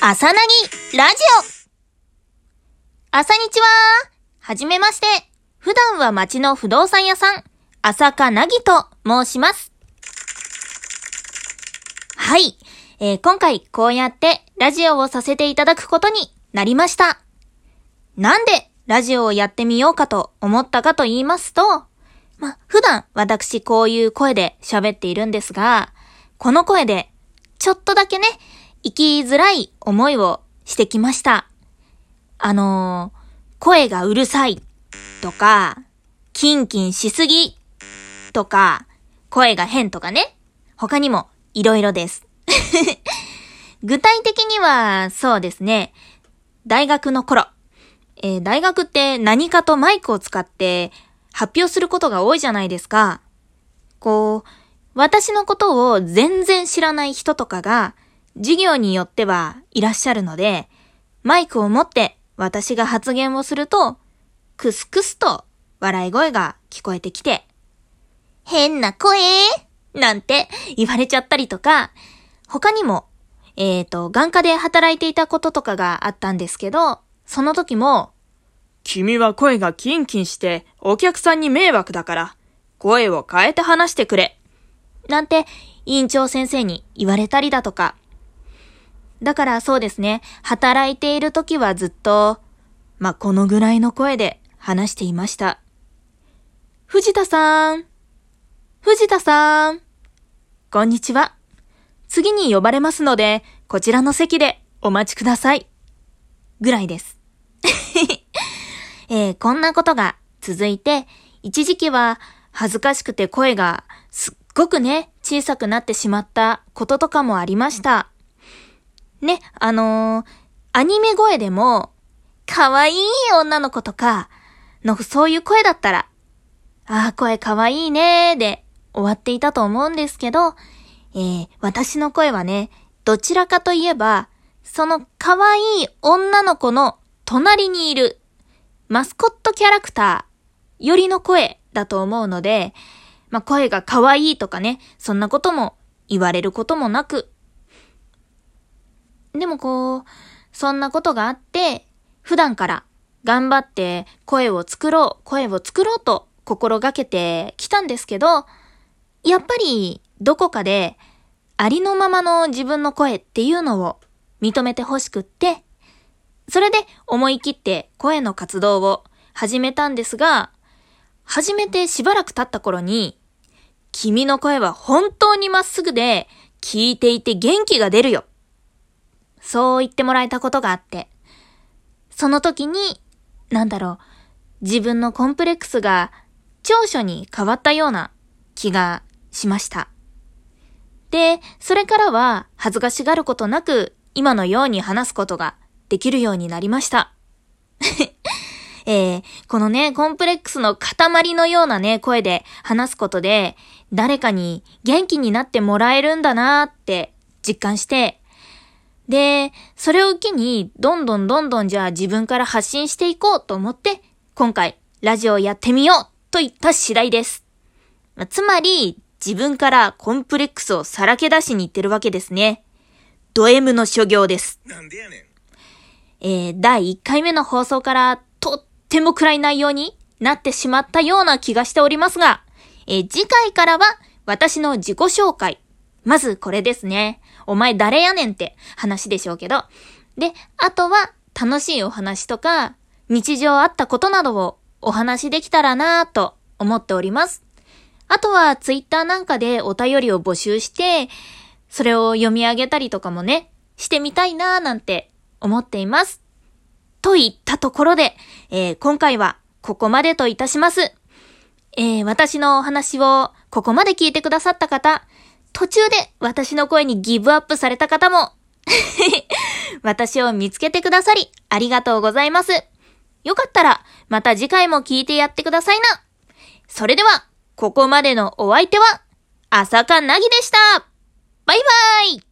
朝なぎラジオ朝にちははじめまして。普段は町の不動産屋さん、朝かなぎと申します。はい。えー今回こうやってラジオをさせていただくことになりました。なんでラジオをやってみようかと思ったかと言いますと、ま、普段私こういう声で喋っているんですが、この声でちょっとだけね、生きづらい思いをしてきました。あのー声がうるさいとか、キンキンしすぎとか、声が変とかね。他にもいろいろです。具体的には、そうですね。大学の頃。えー大学って何かとマイクを使って発表することが多いじゃないですか。こう、私のことを全然知らない人とかが、授業によってはいらっしゃるので、マイクを持って私が発言をすると、クスクスと笑い声が聞こえてきて、変な声？なんて言われちゃったりとか、他にも、えっ、と、眼科で働いていたこととかがあったんですけど、その時も、君は声がキンキンしてお客さんに迷惑だから、声を変えて話してくれ。なんて院長先生に言われたりだとか。だからそうですね、働いている時はずっと、まあ、このぐらいの声で話していました。藤田さん。藤田さん。こんにちは。次に呼ばれますので、こちらの席でお待ちください。ぐらいです。えーこんなことが続いて、一時期は恥ずかしくて声がすっごくね、小さくなってしまったこととかもありました。ね、あのーアニメ声でも、可愛い女の子とか、のそういう声だったら、ああ、声可愛いねーで終わっていたと思うんですけど、えー私の声はね、どちらかといえば、その可愛い女の子の隣にいるマスコットキャラクターよりの声だと思うので、まあ、声が可愛いとかね、そんなことも言われることもなく。でもこう、そんなことがあって、普段から頑張って声を作ろう、声を作ろうと心がけてきたんですけど、やっぱりどこかでありのままの自分の声っていうのを認めてほしくって、それで思い切って声の活動を始めたんですが、始めてしばらく経った頃に、君の声は本当にまっすぐで、聞いていて元気が出るよ。そう言ってもらえたことがあって、その時に、なんだろう、自分のコンプレックスが長所に変わったような気がしました。で、それからは恥ずかしがることなく、今のように話すことができるようになりました。えーこのね、コンプレックスの塊のようなね、声で話すことで、誰かに元気になってもらえるんだなーって実感して、で、それを機に、どんどんどんどんじゃあ自分から発信していこうと思って、今回、ラジオをやってみようと言った次第です。つまり、自分からコンプレックスをさらけ出しに行ってるわけですね。ド M の所業です。なんでやねん。えー、第1回目の放送からとっても暗い内容になってしまったような気がしておりますが、えー次回からは私の自己紹介。まずこれですね。お前誰やねんって話でしょうけど。で、あとは楽しいお話とか、日常あったことなどをお話できたらなぁと思っております。あとはツイッターなんかでお便りを募集して、それを読み上げたりとかもね、してみたいなぁなんて思っています。といったところで、えー今回はここまでといたします。えー私のお話をここまで聞いてくださった方、途中で私の声にギブアップされた方も、私を見つけてくださり、ありがとうございます。よかったら、また次回も聞いてやってくださいな。それでは、ここまでのお相手は、朝香なぎでした。バイバイ